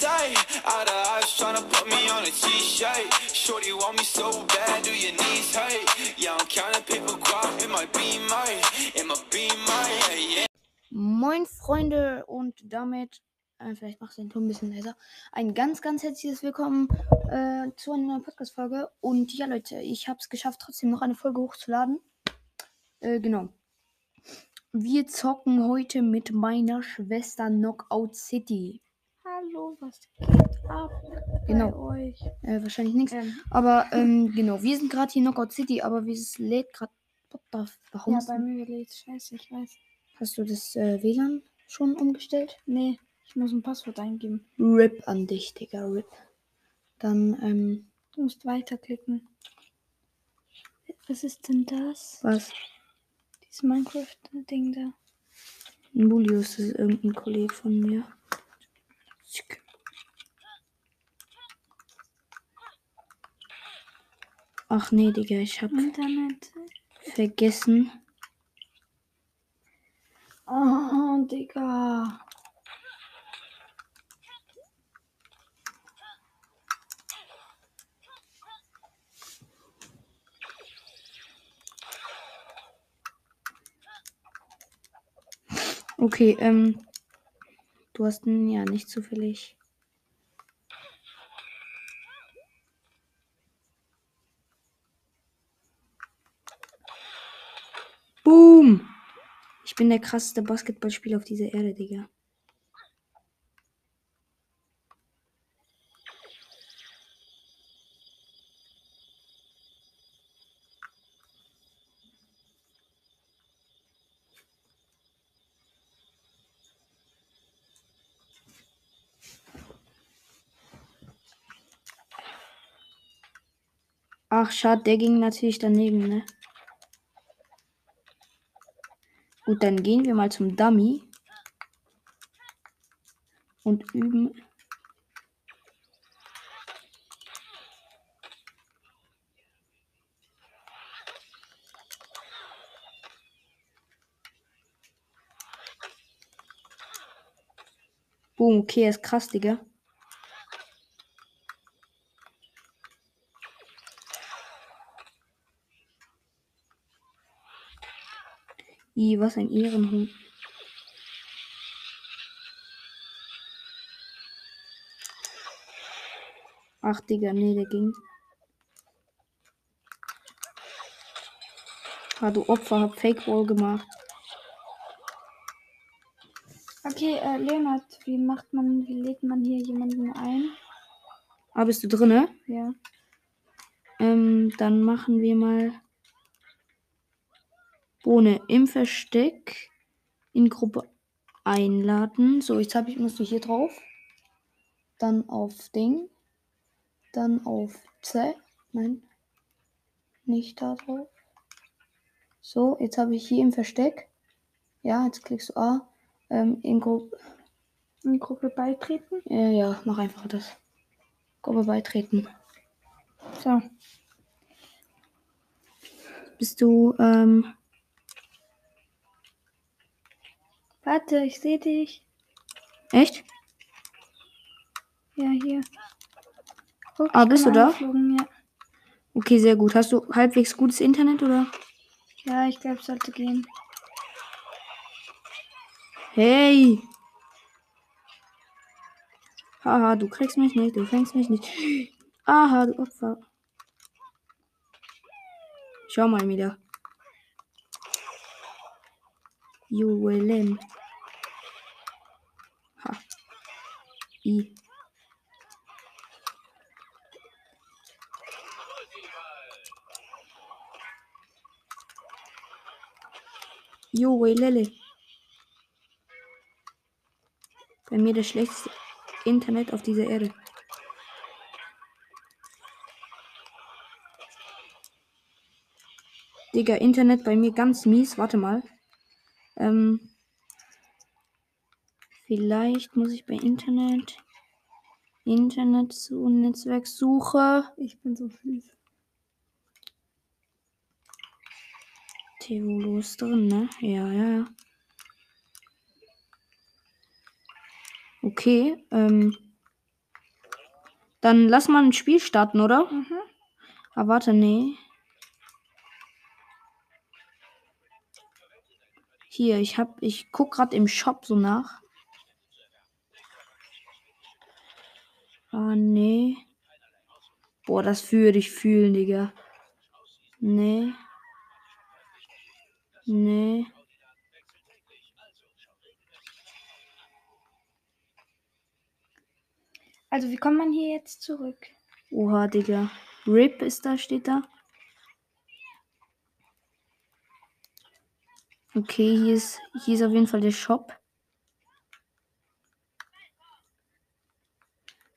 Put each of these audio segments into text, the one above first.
sight. Out of eyes tryna put me on a t-shirt. Shorty want me so bad, do your knees hurt? Yeah, I'm counting paper guap in my beamer, in my beamer, yeah. Moin Freunde und damit, äh, vielleicht machst du den Ton ein bisschen leiser, ein ganz, ganz herzliches Willkommen äh, zu einer neuen Podcast-Folge. Und ja Leute, ich habe es geschafft, trotzdem noch eine Folge hochzuladen. Äh, genau. Wir zocken heute mit meiner Schwester Knockout City. Hallo, was geht ab Genau. euch? Äh, wahrscheinlich nichts. Ähm, Aber ähm, genau, wir sind gerade hier in Knockout City, aber wie es lädt gerade. Warum ja, bei mir lädt scheiße, ich weiß. hast du das äh, WLAN schon umgestellt? Nee, ich muss ein Passwort eingeben. RIP an dich, Digga, RIP. Dann, ähm, Du musst weiterklicken. Was ist denn das? was? Dieses Minecraft-Ding da. Ein Bulius das ist irgendein Kollege von mir. Ach nee, Digga, ich hab Internet. vergessen. Oh, Digga. Okay, ähm, du hast n- ja nicht zufällig. Boom! Ich bin der krasseste Basketballspieler auf dieser Erde, Digga. Ach, schade, der ging natürlich daneben, ne? Gut, dann gehen wir mal zum Dummy. Und üben. Boom, okay, ist krass, Digga. I, was ein Ehrenhund. Ach, Digga, nee, der ging. Ah, du Opfer, hab Fake Wall gemacht. Okay, äh, Leonard, wie macht man, wie lädt man hier jemanden ein? Ah, bist du drinne? Ja. Ähm, dann machen wir mal Bohne im Versteck in Gruppe einladen. So, jetzt habe ich musst du hier drauf. Dann auf Ding. Dann auf Z. Nein. Nicht da drauf. So, jetzt habe ich hier im Versteck. Ja, jetzt klickst du A. Ähm, in Gruppe. In Gruppe beitreten? Ja, ja, mach einfach das. Gruppe beitreten. So. Bist du, ähm, Warte, ich sehe dich. echt? Ja, hier. Guck, Ah, bist du da? Ja. Okay, sehr gut. Hast du halbwegs gutes Internet oder? ja, ich glaube, es sollte gehen. Hey! Haha, du kriegst mich nicht, du fängst mich nicht. Aha, du Opfer. Schau mal wieder. In. Ha. I. Lily. Bei mir das schlechteste Internet auf dieser Erde. Digga, Internet bei mir ganz mies. Warte mal. Ähm, vielleicht muss ich bei Internet. Internet zu Netzwerksuche. Ich bin so fies. Theolo ist drin, ne? Ja, ja, ja. Okay, ähm. Dann lass mal ein Spiel starten, oder? Mhm. Ah, warte, nee. Hier, ich hab, ich guck grad im Shop so nach. Ah, nee. Boah, das würde ich fühlen, Digga. Nee. Nee. Also, wie kommt man hier jetzt zurück? Oha, Digga. RIP ist da, steht da. Okay, hier ist, hier ist auf jeden Fall der Shop.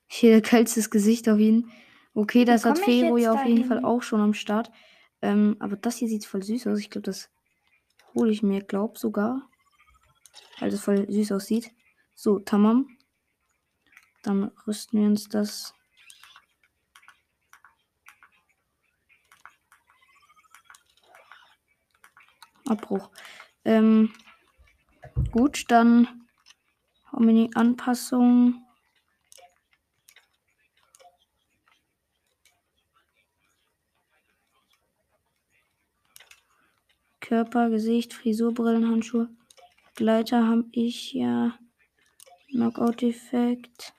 Hier geilstes Gesicht auf ihn. Okay, das hat Fero ja auf jeden? Fall auch schon am Start. Ähm, aber das hier sieht voll süß aus. Ich glaube, das hole ich mir, glaub sogar. Weil das voll süß aussieht. So, Tamam. Dann rüsten wir uns das. Abbruch. Ähm, gut, dann haben wir die Anpassung. Körper, Gesicht, Frisur, Brillen, Handschuhe. Gleiter habe ich ja. Knockout-Effekt.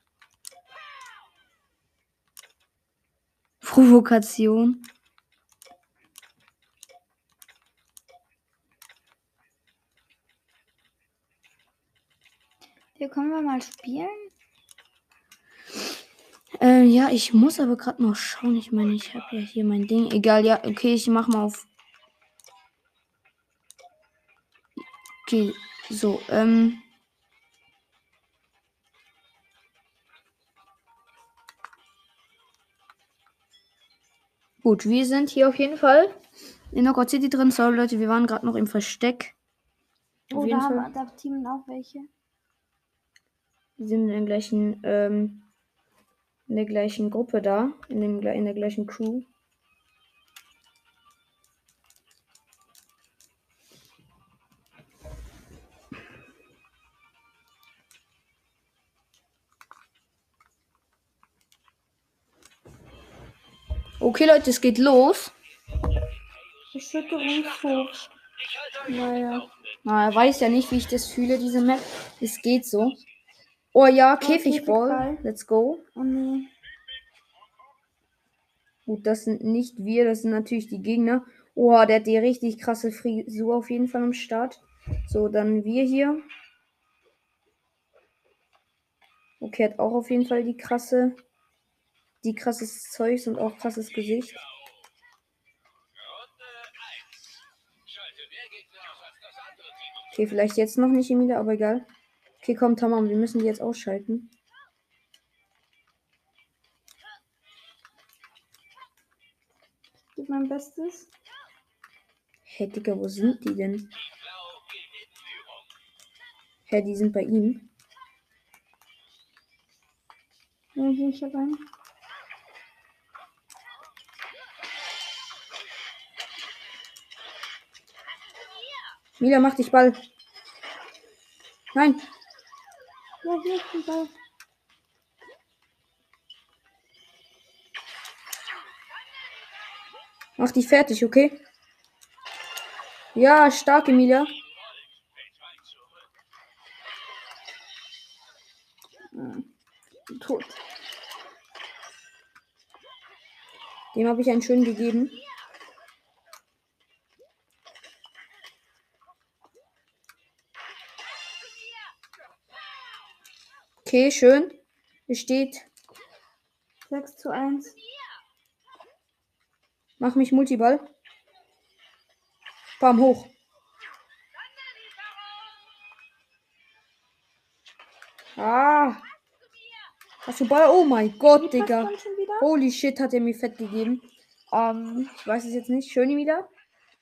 Provokation. Hier können wir mal spielen. Äh, ja, ich muss aber gerade noch schauen. Ich meine, ich habe ja hier mein Ding. Egal, ja, okay, ich mach mal auf. Okay, so, ähm. Gut, wir sind hier auf jeden Fall in der God City drin. Sorry, Leute, wir waren gerade noch im Versteck. Auf Oh, da, haben, Fall. da teamen auch welche. Wir sind in der gleichen, ähm, in der gleichen Gruppe da, in, dem, in der gleichen Crew. Okay, Leute, es geht los. Erschütterungshoch. Naja. Na, er weiß ja nicht, wie ich das fühle, diese Map. Es geht so. Oh ja, Käfigball. Let's go. Oh nee. Gut, das sind nicht wir, das sind natürlich die Gegner. Oh, der hat die richtig krasse Frisur auf jeden Fall am Start. So, dann wir hier. Okay, hat auch auf jeden Fall die krasse, die krasses Zeug und auch krasses Gesicht. Okay, vielleicht jetzt noch nicht wieder, aber egal. Okay, komm, Tamam, wir müssen die jetzt ausschalten. Gib mein Bestes. Hä, Digga, wo sind die denn? Hä, die sind bei ihm. Ja, hier, ich hab einen. Mila, mach dich Ball. Nein. Ja, hier ist Ball. Mach dich fertig, okay? Ja, stark, Emilia. Tot. Dem habe ich einen schönen gegeben. Okay, schön. Es steht. 6 zu 1. Mach mich Multiball. Bam, hoch. Ah. Hast du Ball? Oh mein Gott, Digga. Holy shit, hat er mir fett gegeben. Ähm, ich weiß es jetzt nicht. Schön wieder.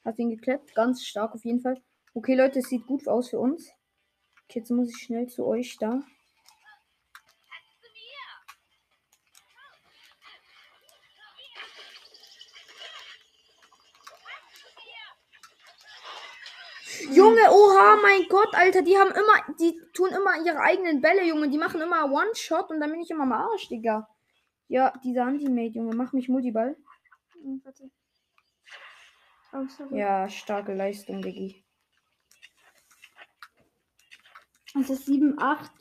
Hat ihn geklappt. Ganz stark auf jeden Fall. Okay, Leute, es sieht gut aus für uns. Okay, jetzt muss ich schnell zu euch da. Junge, oha, mein Gott, Alter, die haben immer, die tun immer ihre eigenen Bälle, Junge, die machen immer One-Shot und dann bin ich immer am Arsch, Digga. Ja, dieser Anti-Mate, Junge, mach mich Multiball. Hm. Oh. Ja, starke Leistung, Diggi. Es ist 7, 8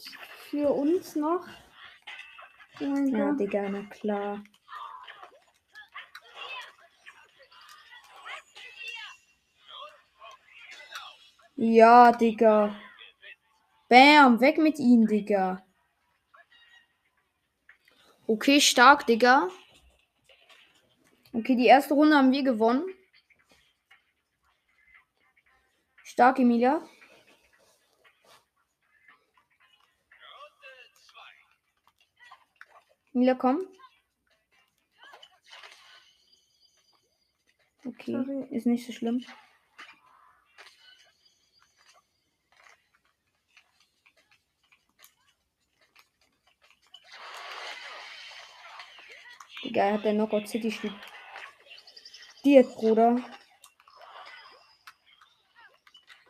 für uns noch. Oh Ja. Digga, na klar. Ja, Digga. Bam, weg mit ihm, Digga. Okay, stark, Digga. Okay, die erste Runde haben wir gewonnen. Stark, Emilia. Emilia, komm. Okay, ist nicht so schlimm. Er hat der Knockout City studiert, Bruder.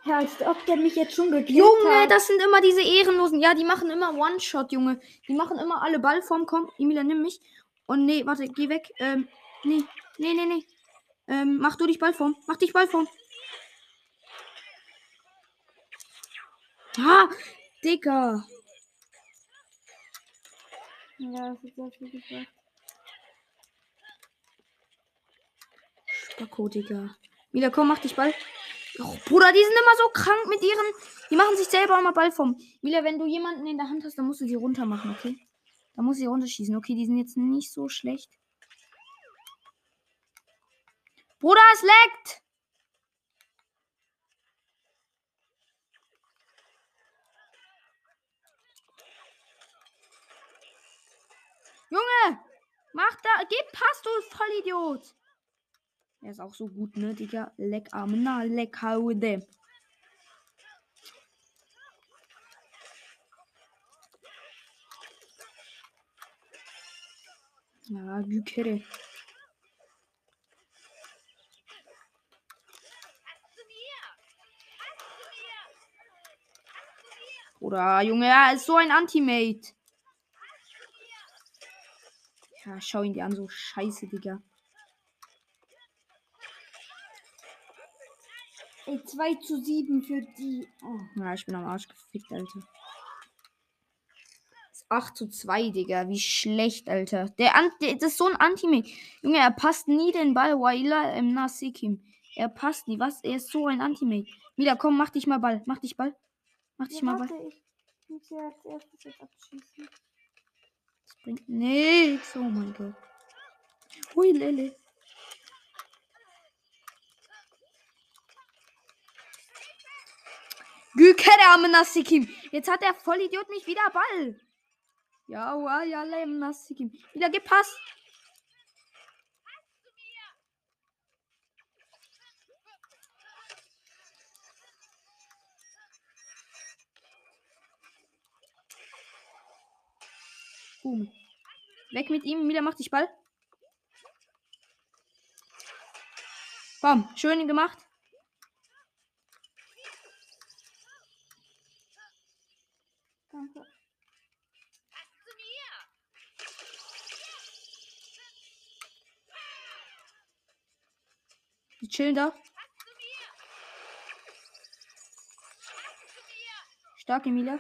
Ja, als ob der mich jetzt schon gekillt Junge, hat. das sind immer diese Ehrenlosen. Ja, die machen immer One-Shot, Junge. Die machen immer alle Ballform. Komm, Emilia, nimm mich. Und nee, warte, geh weg. Ähm, nee, nee, nee, nee. Ähm, mach du dich Ballform. Mach dich Ballform. Ah, Digga. Ja, das ist viel Spacko, Digga. Emilia, komm, mach dich Ball. Oh, Bruder, die sind immer so krank mit ihren. Die machen sich selber immer Ballform. Emilia, wenn du jemanden in der Hand hast, dann musst du sie runter machen, okay? Da muss sie runterschießen. Okay, die sind jetzt nicht so schlecht. Bruder, es leckt! Junge! Mach da! Gib Pass, du Vollidiot! Er ist auch so gut, ne, Digga? Leck Amna, leck Haude. Ja, Gükere. Oder Junge, er ist so ein Anti-Mate. Ja, schau ihn dir an, so scheiße, Digga. Ey, 2 zu 7 für die. Oh. Ja, ich bin am Arsch gefickt, Alter. Das ist 8 zu 2, Digga. Wie schlecht, Alter. Der, An der das ist so ein Anti-Mate. Junge, er passt nie den Ball. Waila im Nasikim. Er passt nie. Was? Er ist so ein Anti-Mate. Mila, komm, mach dich mal Ball. Mach dich Ball. Mach dich Ja, mal Ball. ich muss ja als erstes jetzt abschießen. Das bringt nichts. Oh mein Gott. Hui, Lele. Gükere am Nasikim. Jetzt hat der Vollidiot mich wieder Ball. Ja, wa, ja, lem Nasikim. Wieder gepasst. Boom. Weg mit ihm. Mila macht dich Ball. Bam. Schön gemacht. Danke. Die chillen da. Stark, Emilia.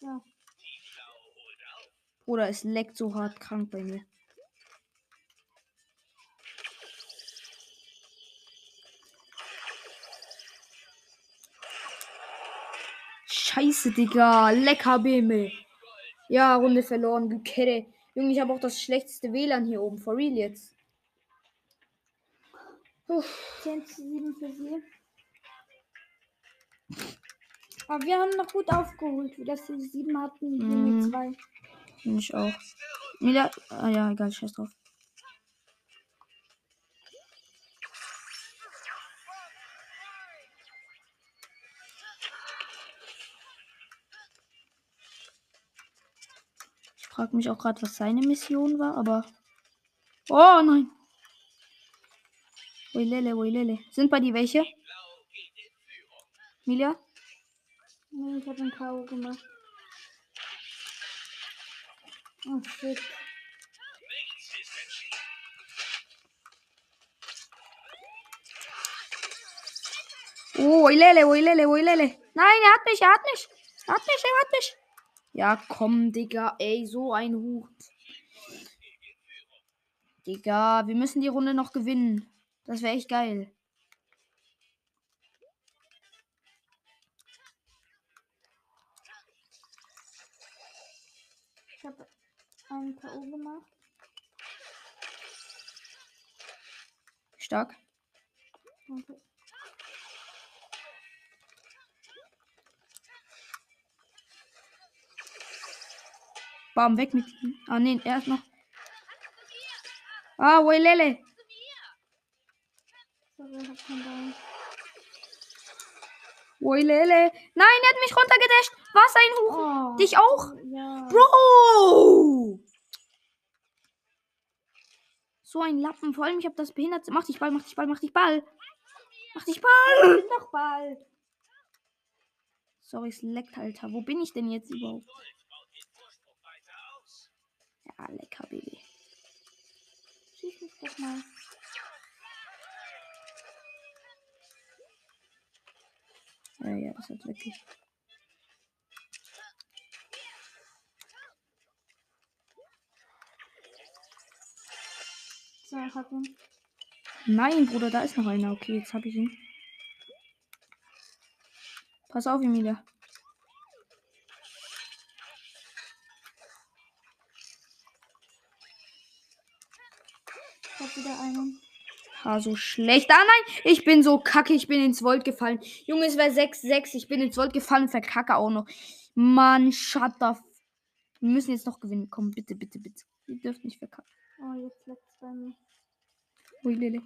Ja. Bruder, es leckt so hart krank bei mir. Scheiße, Digga. Lecker Beme. Ja, Runde verloren. Gekette. Junge, ich habe auch das schlechteste WLAN hier oben. For real jetzt. Uff. 10 zu 7 für sie. Aber wir haben noch gut aufgeholt, wie das sie 7 hatten, wir Mhm. mit 2. Finde ich auch. Mila. Ah ja, egal, scheiß drauf. Ich frage mich auch gerade, was seine Mission war, aber. Oh nein! Oilele, oilele. Sind bei dir welche? Milia? Ich habe einen K.O. gemacht. Oh shit. Oh, Ilele, oh, Ilele, oh, Ilele. Nein, er hat mich, er hat mich. Er hat mich, er hat mich. Ja, komm, Digga. Ey, so ein Hut. Digga, wir müssen die Runde noch gewinnen. Das wäre echt geil. Ich habe einen K.O. gemacht. Stark. Okay. Bam, weg mit ihm. Ah, nee, er ist noch. Ah, Wailele. Ich. Wailele. Nein, er hat mich runtergedasht. Was ein Huch. Oh. Dich auch? Ja. Bro! So ein Lappen. Vor allem, ich habe das behindert. Mach dich Ball, mach dich Ball, mach dich Ball. Mach dich Ball. Bin doch Ball. Sorry, es leckt, Alter. Wo bin ich denn jetzt überhaupt? Ja, lecker, Baby. Schieß mich doch mal. Ja, ja, das hat wirklich. So, ich hab ihn. Nein, Bruder, da ist noch einer. Okay, jetzt habe ich ihn. Pass auf, Emilia. Ich hab wieder einen. Ha, so schlecht. Ah, nein, ich bin so kacke. Ich bin ins Volt gefallen. Junge, es wäre 6-6. Ich bin ins Volt gefallen. Verkacke auch noch. Mann, shut f- Wir müssen jetzt noch gewinnen. Komm, bitte, bitte, bitte. Wir dürfen nicht verkacken. Oh, jetzt leckt's bei mir. Ui, Lele.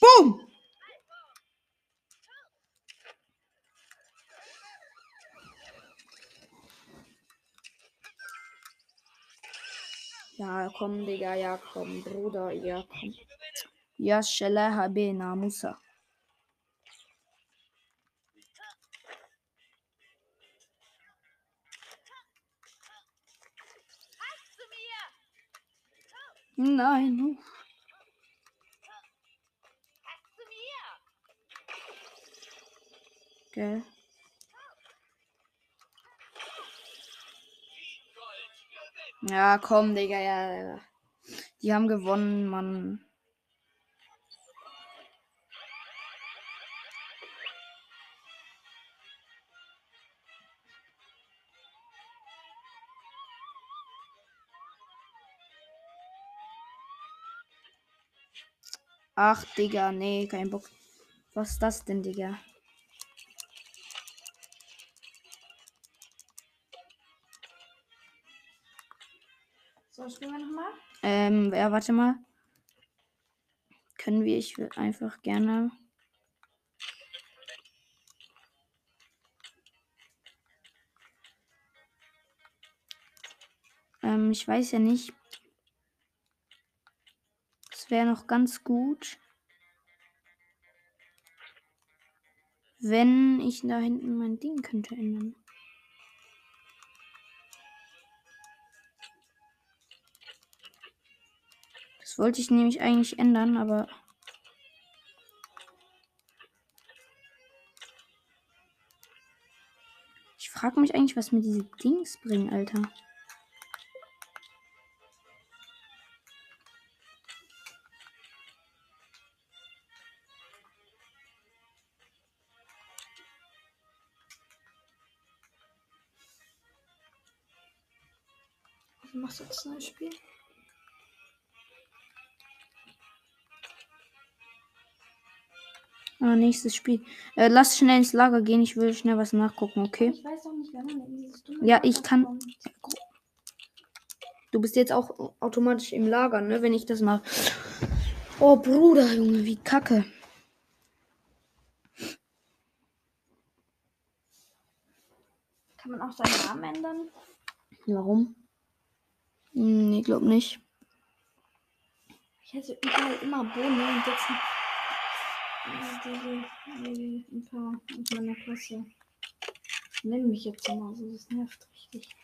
Boom! Ja, komm, Digga, ja, komm, Bruder, ja, komm. Ja, Shelle Habena Musa. Nein. Gell. Ja, komm, Digga, ja, ja. Die haben gewonnen, Mann. Ach, Digga, nee, kein Bock. Was ist das denn, Digga? So, spielen wir nochmal? Ähm, ja, warte mal. Können wir, ich will einfach gerne. Ähm, ich weiß ja nicht. Es wäre noch ganz gut, wenn ich da hinten mein Ding könnte ändern. Das wollte ich nämlich eigentlich ändern, aber. Ich frage mich eigentlich, was mir diese Dings bringen, Alter. Du machst jetzt ein neues Spiel. Ah, nächstes Spiel. Äh, lass schnell ins Lager gehen, ich will schnell was nachgucken, okay? Ich weiß auch nicht, wer man Ja, ich kann- kommt. Du bist jetzt auch automatisch im Lager, ne? Wenn ich das mache. Oh, Bruder, Junge, wie kacke. Kann man auch seinen Namen ändern? Warum? Hm, nee, glaub nicht. Ich hätte überall immer Bohne und jetzt ein paar aus meiner Klasse. Nenn mich jetzt immer so, das nervt richtig.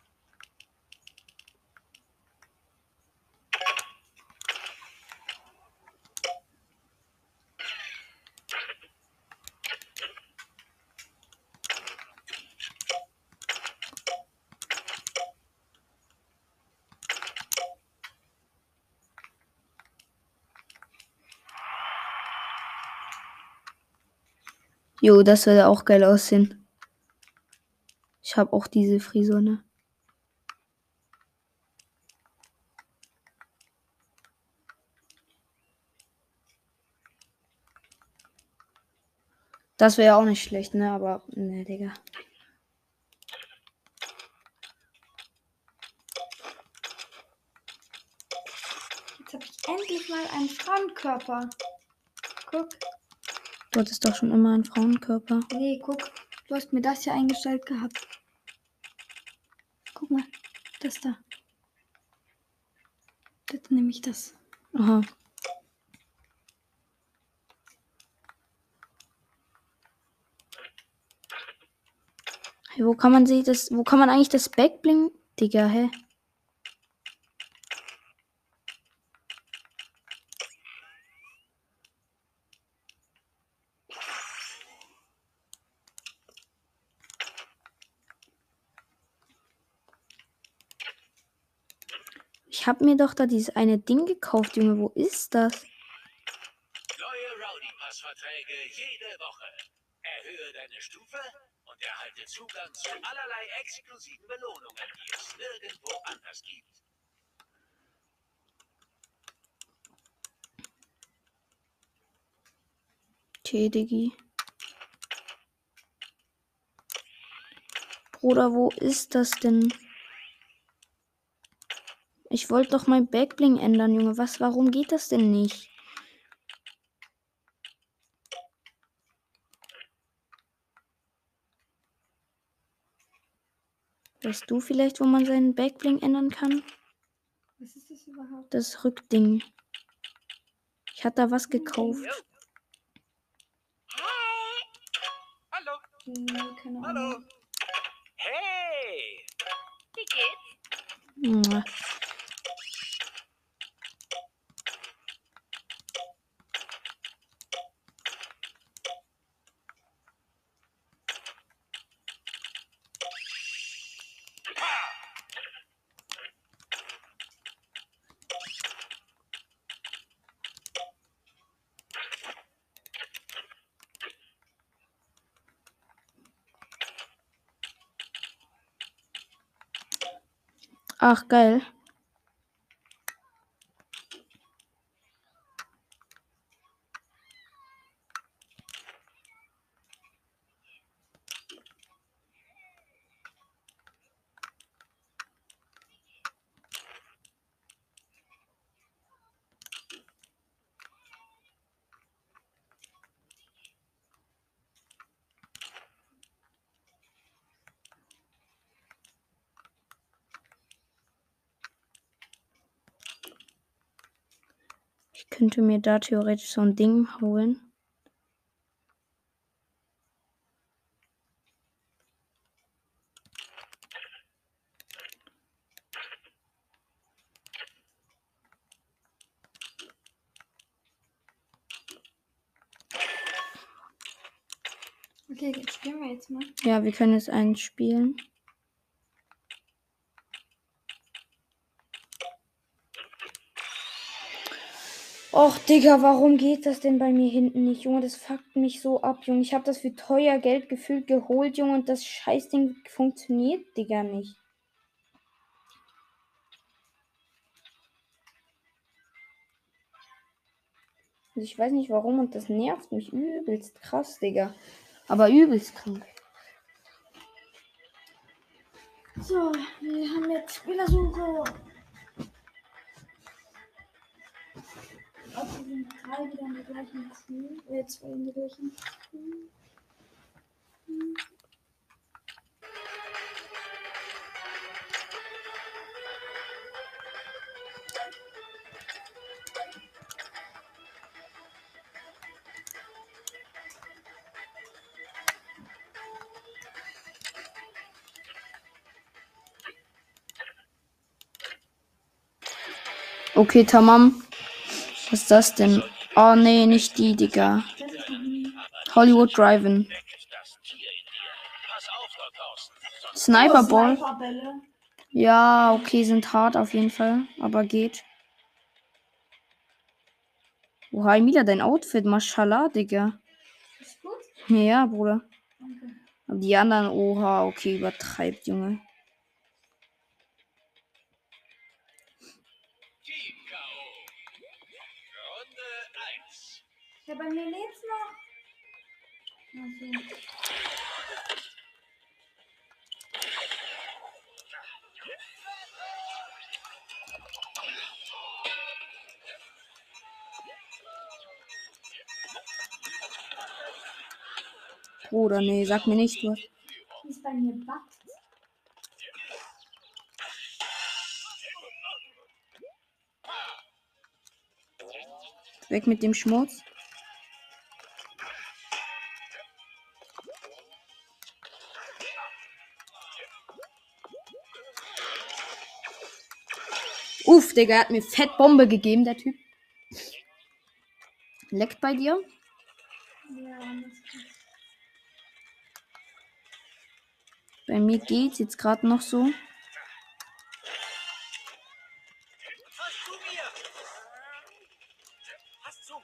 Jo, das würde auch geil aussehen. Ich habe auch diese Frisur, ne? Das wäre auch nicht schlecht, ne? Aber, ne, Digga. Jetzt habe ich endlich mal einen Frauenkörper. Guck. Du hattest doch schon immer einen Frauenkörper. Nee, guck. Du hast mir das hier eingestellt gehabt. Guck mal. Das da. Das nehme ich das. Aha. Hey, wo kann man sich das, wo kann man eigentlich das Backbling, Digga, hä? Ich hab mir doch da dieses eine Ding gekauft, Junge. Wo ist das? Neue Rowdy-Pass-Verträge jede Woche. Erhöhe deine Stufe und erhalte Zugang zu allerlei exklusiven Belohnungen, die es nirgendwo anders gibt. Okay, Diggi. Bruder, wo ist das denn? Ich wollte doch mein Backbling ändern, Junge. Was, warum geht das denn nicht? Weißt du vielleicht, wo man seinen Backbling ändern kann? Was ist das überhaupt? Das Rückding. Ich hatte da was gekauft. Hallo. Nee, keine Ahnung. Hallo. Hey. Wie geht's? Ach, geil. Könnte mir da theoretisch so ein Ding holen. Okay, jetzt spielen wir jetzt mal. Ja, wir können jetzt einen spielen. Och, Digga, warum geht das denn bei mir hinten nicht, Junge? Das fuckt mich so ab, Junge. Ich habe das für teuer Geld gefühlt geholt, Junge, und das Scheißding funktioniert, Digga, nicht. Also ich weiß nicht warum und das nervt mich übelst krass, Digga. Aber übelst krank. So, wir haben jetzt Spielersuche. Ob wir sind drei wieder in der gleichen Schuhe. Äh, zwei in der gleichen Schuhe. Okay, tamam. Was ist das denn? Oh nee, nicht die, Digga. Hollywood. Sonst Sniper Ball. Ja, okay, sind hart auf jeden Fall. Aber geht. Oha, Emilia, dein Outfit, Mashallah, Digga. Ist gut? Ja, Bruder. Danke. Aber die anderen, oha, okay, übertreibt, Junge. Bruder, nee, sag mir nicht was. Ist bei mir backt. Weg mit dem Schmutz. Uff, Digga, hat mir fett gegeben, der Typ. Leckt bei dir? Ja, Bei mir geht's jetzt gerade noch so. Pass zu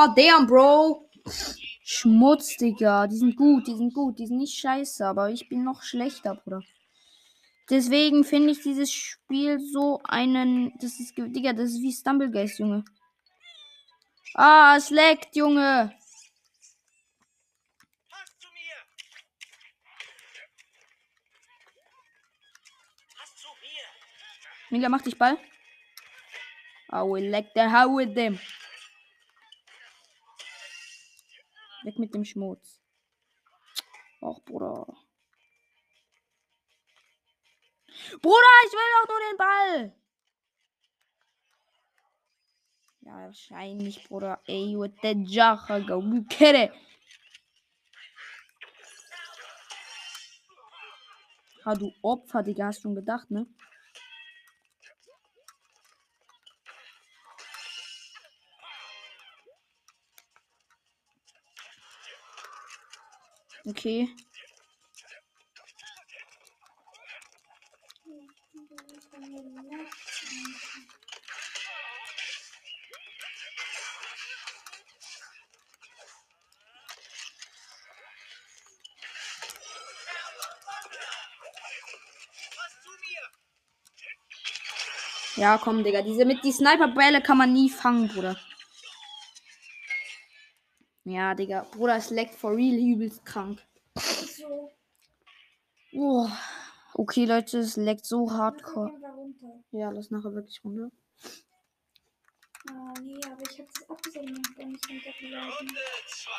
Oh, damn, Bro. Schmutz, Digga. Die sind gut, die sind gut, die sind nicht scheiße, aber ich bin noch schlechter, Bruder. Deswegen finde ich dieses Spiel so einen. Das ist, Digga, das ist wie Stumblegeist, Junge. Ah, es leckt, Junge. Mila, mach dich Ball. I will like the hell with them. Weg mit dem Schmutz. Och, Bruder. Bruder, ich will doch nur den Ball. Ja, wahrscheinlich, Bruder. Ey, with the Jacha, go, kidding. Ha, du Opfer, Digga, hast schon gedacht, ne? Okay. Ja, komm, Digga. Diese mit die Sniper-Bälle kann man nie fangen, Bruder. Ja, Digga. Bruder, es leckt for real übelst krank. So, Oh. Okay, Leute, es leckt so hardcore. Ja, lass nachher wirklich runter. Ah, nee, aber ich hab das abgesehen noch gar nicht runtergeladen. Runde 2.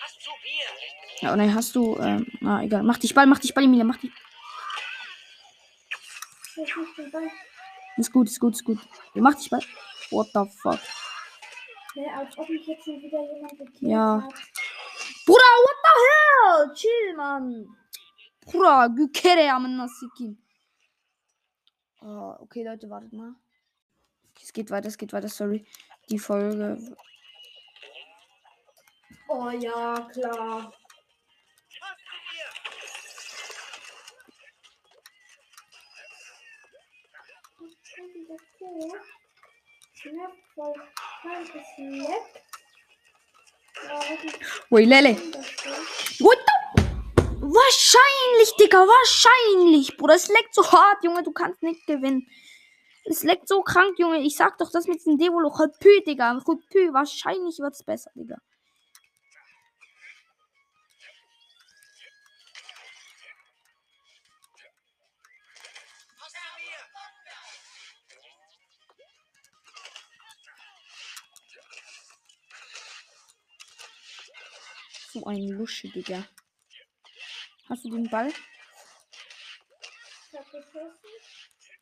Pass zu mir. Ja, und dann hast du, ähm, na egal. Mach dich Ball, mach dich Ball, Emilia, mach dich. Ist gut, ist gut, ist gut. Mach dich Ball. What the fuck? Ja, als ob mich jetzt schon wieder jemand gekillt Ja. hat. Bruder, what the hell? Chill, Mann. Bruder, Gükere am Nasikin. Oh, okay, Leute, wartet mal. Es geht weiter, es geht weiter, sorry. Die Folge. Oh ja, klar. Pass zu mir. schon wieder cool. Ui, Lele. What the? Wahrscheinlich, Digga, wahrscheinlich. Bruder, es leckt so hart, Junge, du kannst nicht gewinnen. Es leckt so krank, Junge. Ich sag doch, das mit diesem Devolo. Rüpü, Digga. Rüpü. Wahrscheinlich wird's besser, Digga. So ein Lusche, Digga. Hast du den Ball?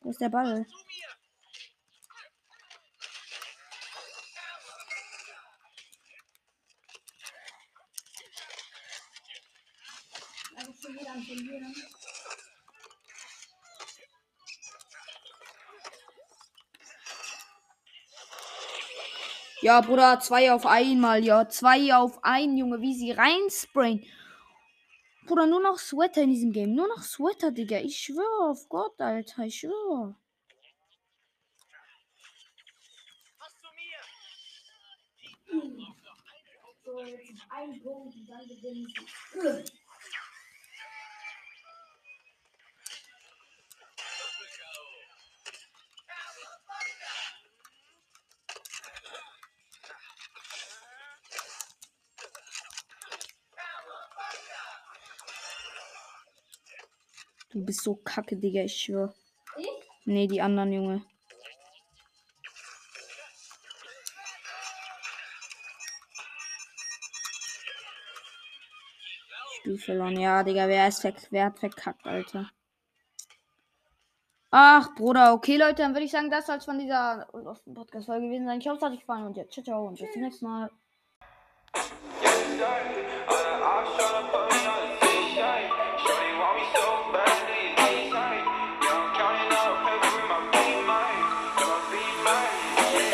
Wo ist der Ball? Also. Ja, Bruder, zwei auf einmal, ja. Zwei auf ein, Junge, wie sie reinsprayen. Bruder, nur noch Sweater in diesem Game. Nur noch Sweater, Digga. Ich schwöre auf Gott, Alter. Ich schwöre. So, jetzt ein Punkt und dann gewinnen sie. So kacke, Digga. Ich schwöre. Ich? Nee, die anderen, Junge. Spiel verloren. Ja, Digga, wer, ist verk wer hat verkackt, Alter? Ach, Bruder, okay, Leute, dann würde ich sagen, das soll es von dieser Podcast-Folge gewesen sein. Ich hoffe, es hat euch gefallen und ja, ciao, ciao und bis zum nächsten Mal.